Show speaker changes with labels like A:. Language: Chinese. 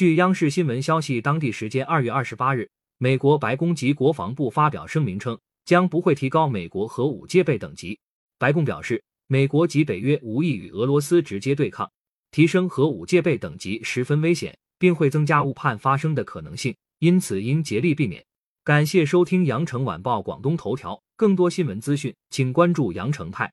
A: 据央视新闻消息当地时间二月二十八日美国白宫及国防部发表声明称将不会提高美国核武戒备等级。白宫表示美国及北约无意与俄罗斯直接对抗提升核武戒备等级十分危险并会增加误判发生的可能性因此应竭力避免。感谢收听羊城晚报广东头条更多新闻资讯请关注羊城派。